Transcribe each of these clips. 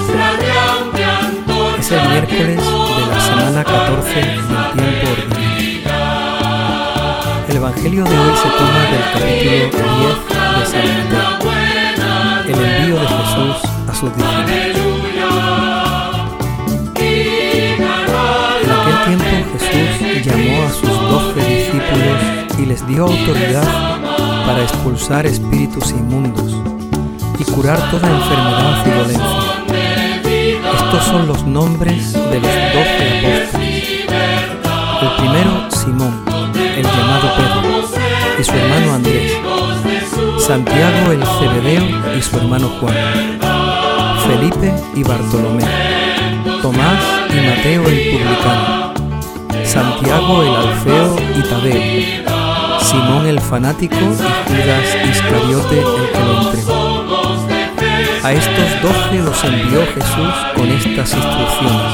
julio de 2020. Es el miércoles de la semana 14 del tiempo ordinario. El Evangelio de hoy se toma del capítulo 10 de San Mateo, el envío de Jesús a sus discípulos. En aquel tiempo Jesús llamó a sus doce discípulos y les dio autoridad para expulsar espíritus inmundos y curar toda enfermedad y dolencia. Estos son los nombres de los doce apóstoles. El primero, Simón, el llamado Pedro, y su hermano Andrés. Santiago el Cebedeo y su hermano Juan. Felipe y Bartolomé. Tomás y Mateo el publicano. Santiago el Alfeo y Tadeo Simón el fanático y Judas Iscariote el que lo. A estos los envió Jesús con estas instrucciones.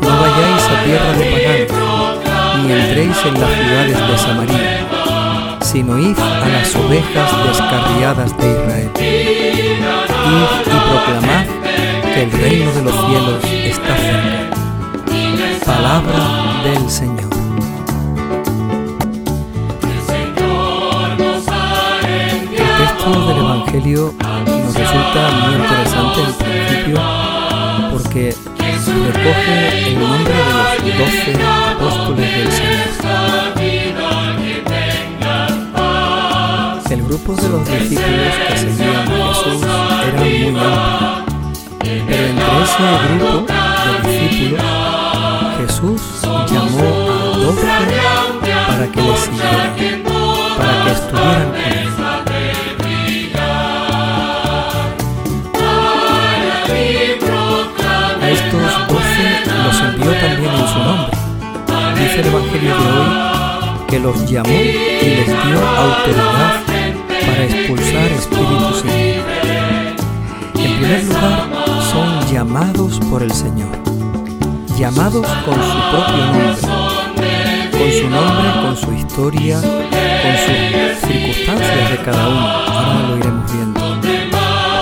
No vayáis a tierra de paganos, ni entréis en las ciudades de Samaria, sino id a las ovejas descarriadas de Israel. Id y proclamad que el reino de los cielos está cerca. Palabra del Señor. del Evangelio resulta muy interesante en principio porque recoge el nombre de los doce apóstoles del Señor. El grupo de los discípulos que seguían a Jesús era muy amplio, pero entre ese grupo de discípulos Jesús llamó a Evangelio de hoy que los llamó y les dio autoridad para expulsar espíritus inmundos. En primer lugar, son llamados por el Señor, llamados con su propio nombre, con su nombre, con su historia, con sus circunstancias de cada uno, ahora lo iremos viendo,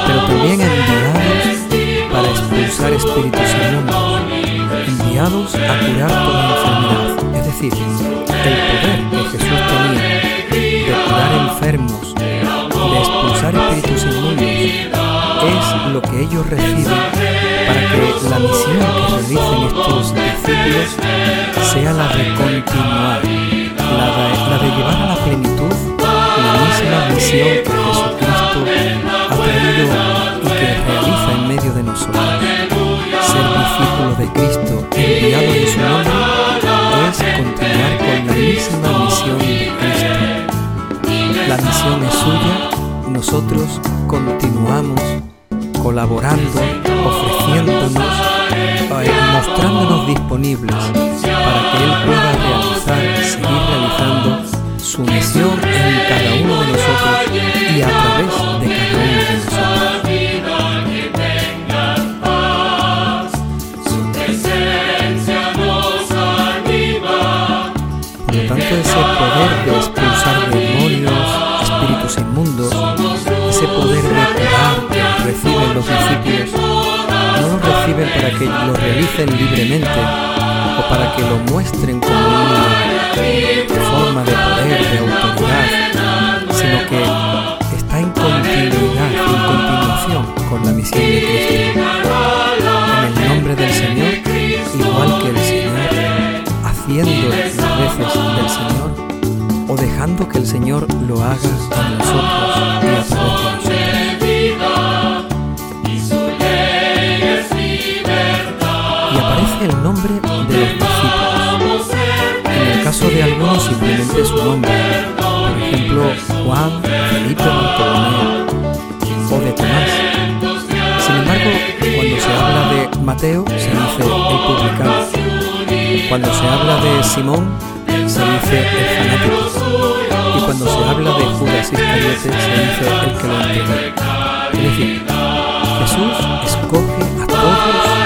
pero también enviados para expulsar espíritus inmundos, enviados a curar toda enfermedad el poder que Jesús tenía de curar enfermos, de expulsar espíritus inmundos, es lo que ellos reciben para que la misión que realicen estos discípulos sea la de continuar, la de, la de llevar a la plenitud la misma misión La misión es suya, nosotros continuamos colaborando, ofreciéndonos, eh, mostrándonos disponibles para que Él pueda realizar, seguir realizando su misión en cada uno de nosotros y a través de cada uno de nosotros. ese poder de expulsar demonios, espíritus inmundos, ese poder de curar reciben los discípulos, no lo reciben para que lo realicen libremente o para que lo muestren como una forma de poder, de autoridad, sino que está en continuidad, en continuación con la misión de Cristo. En el nombre del Señor, igual que el Señor, haciendo las veces del Señor o dejando que el Señor lo haga con nosotros y a través nosotros. Y aparece el nombre de los discípulos. En el caso de algunos simplemente su nombre. Por ejemplo, Juan, Felipe, Bartolomé o de Tomás. Sin embargo, cuando se habla de Mateo, se dice el publicano. Cuando se habla de Simón, se dice el fanático. Cuando se habla de Judas Iscariote se dice el que lo entregó. Es decir, Jesús escoge a todos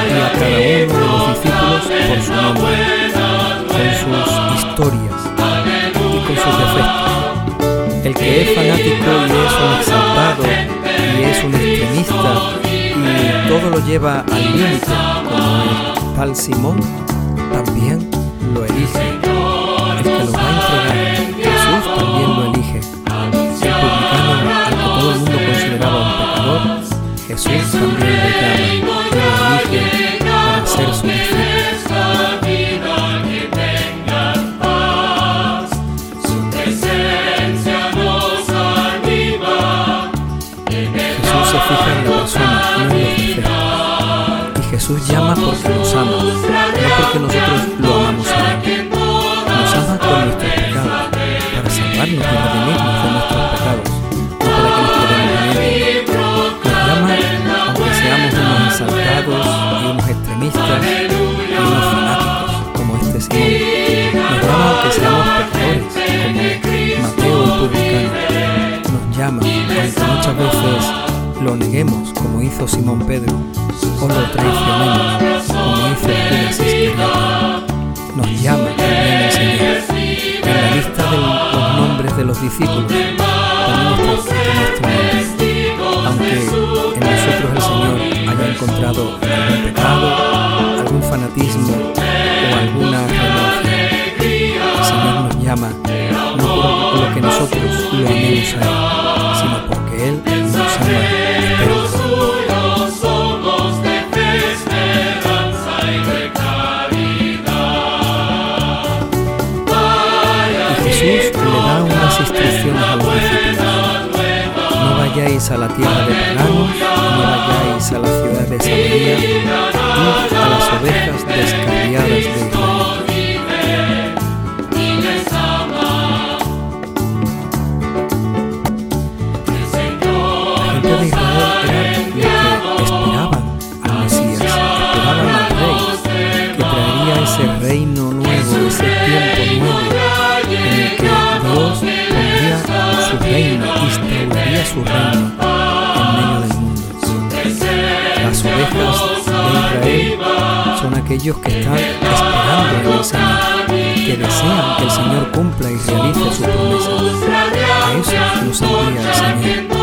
y a cada uno de los discípulos por su nombre, con sus historias y con sus defectos. El que es fanático y es un exaltado y es un extremista y todo lo lleva al límite, como el tal Simón, nosotros lo amamos a Él. Nos ama con nuestros pecados, para salvarnos y redimirnos de nuestros pecados, no para que nos quedemos. Nos llama aunque seamos unos exaltados unos extremistas unos fanáticos, como este Simón. Nos llama aunque seamos pecadores, como Mateo el publicano nos llama, aunque muchas veces lo neguemos, como hizo Simón Pedro, o lo traicionemos, Nos llama también el Señor. En la lista de los nombres de los discípulos nuestro. Aunque en nosotros el Señor haya encontrado algún pecado, algún fanatismo o alguna renuncia, el Señor nos llama no por lo que nosotros lo amemos a Él, sino porque Él nos ama ovejas aquellos que están esperando en el Señor, que desean que el Señor cumpla y realice su promesa. A eso nos envía el Señor.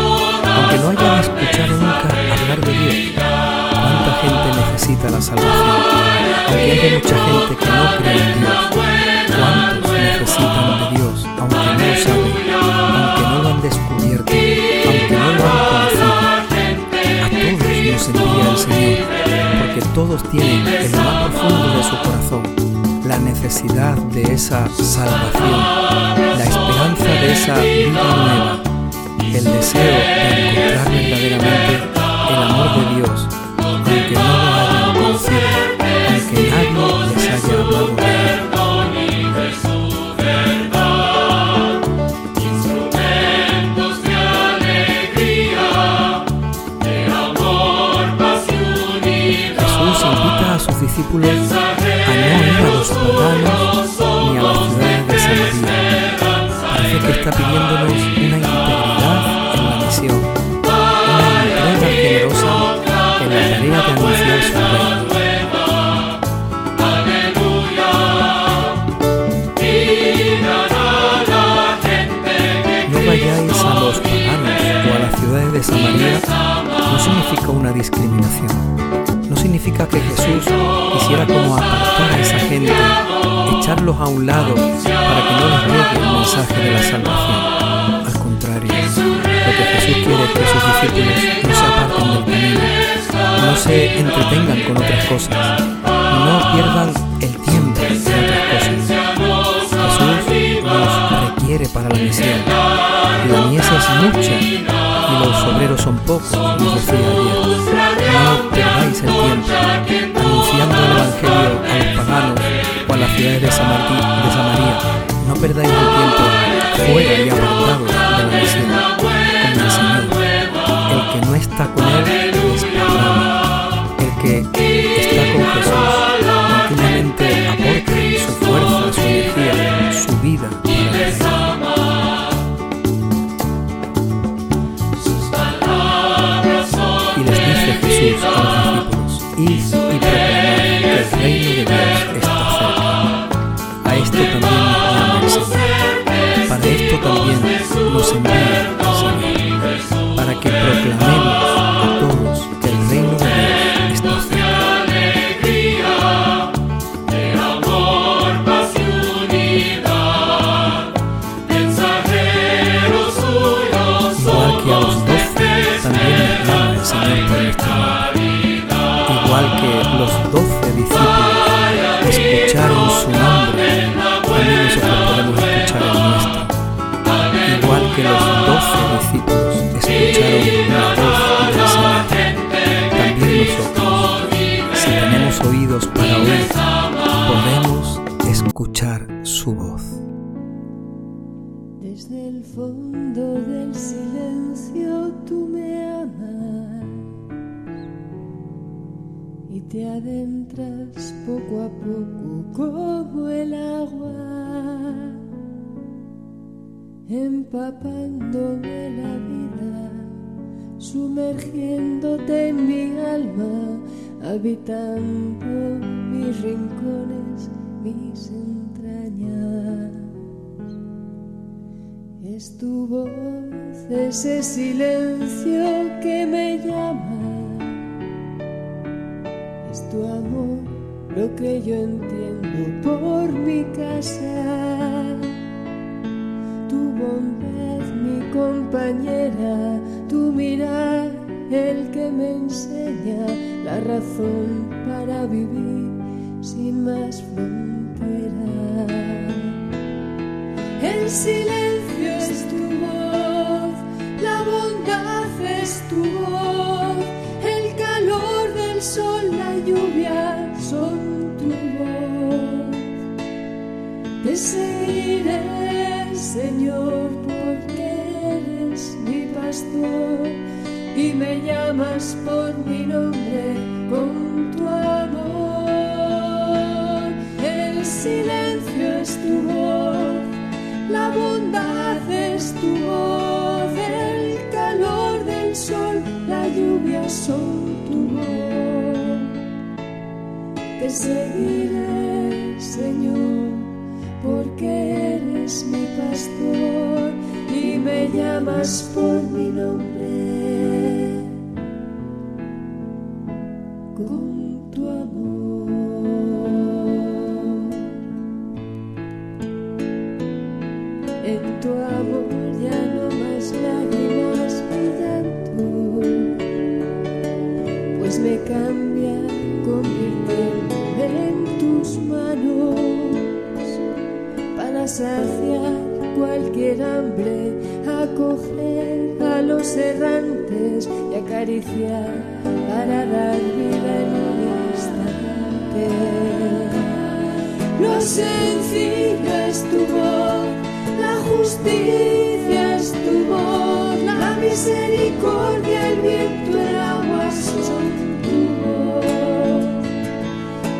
Aunque no hayan escuchado nunca hablar de Dios, cuánta gente necesita la salvación. Aunque haya mucha gente que no cree en Dios, tienen en lo más profundo de su corazón la necesidad de esa salvación, la esperanza de esa vida nueva, el deseo de encontrar verdaderamente el amor de Dios, aunque no lo hayan conocido, aunque nadie les haya hablado. Ni a las ciudades de Samaria. Parece que está pidiéndonos una integridad en la misión, una entrega generosa en la tarea de anunciar su reino. No vayáis a los paganos o a las ciudades de Samaria no significa una discriminación. No significa que Jesús quisiera como a echarlos a un lado para que no les llegue el mensaje de la salvación. Al contrario, lo que Jesús quiere es que sus discípulos no se aparten del camino, no se entretengan con otras cosas, no pierdan el tiempo en otras cosas. Jesús nos requiere para la misión. La mies es mucha y los obreros son pocos, nos decía ayer. No perdáis el tiempo que está con Jesús continuamente aporta su fuerza, su energía, su vida para. Y les dice Jesús a los discípulos, id y proclamad que el reino de Dios está cerca. A esto también nos llama el Señor. Para esto también nos envía también clama el Señor por nuestro. Del silencio tú me amas y te adentras poco a poco como el agua, empapándome la vida, sumergiéndote en mi alma, habitando mis rincones, mis Es tu voz, ese silencio que me llama. Es tu amor lo que yo entiendo por mi casa. Tu bondad, mi compañera, tu mirar, el que me enseña la razón para vivir sin más fronteras. El silencio tu voz, el calor del sol, la lluvia son tu voz. Te seguiré, Señor, porque eres mi pastor y me llamas por mi nombre tu voz. Te seguiré, Señor, porque eres mi pastor y me llamas por mi nombre. Con tu amor. Para saciar cualquier hambre, acoger a los errantes y acariciar para dar vida en un instante. Lo sencillo es tu voz, la justicia es tu voz, la misericordia, el viento, el agua son tu voz.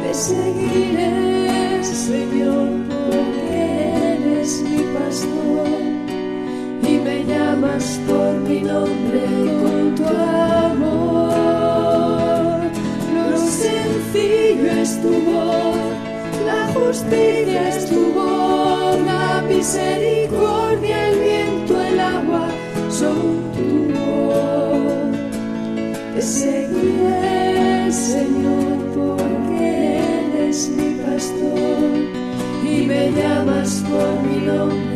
Te seguiré, Señor, eres mi pastor y me llamas por mi nombre con tu amor. Lo sencillo es tu voz la justicia es tu voz, la misericordia, llamas por mi nombre.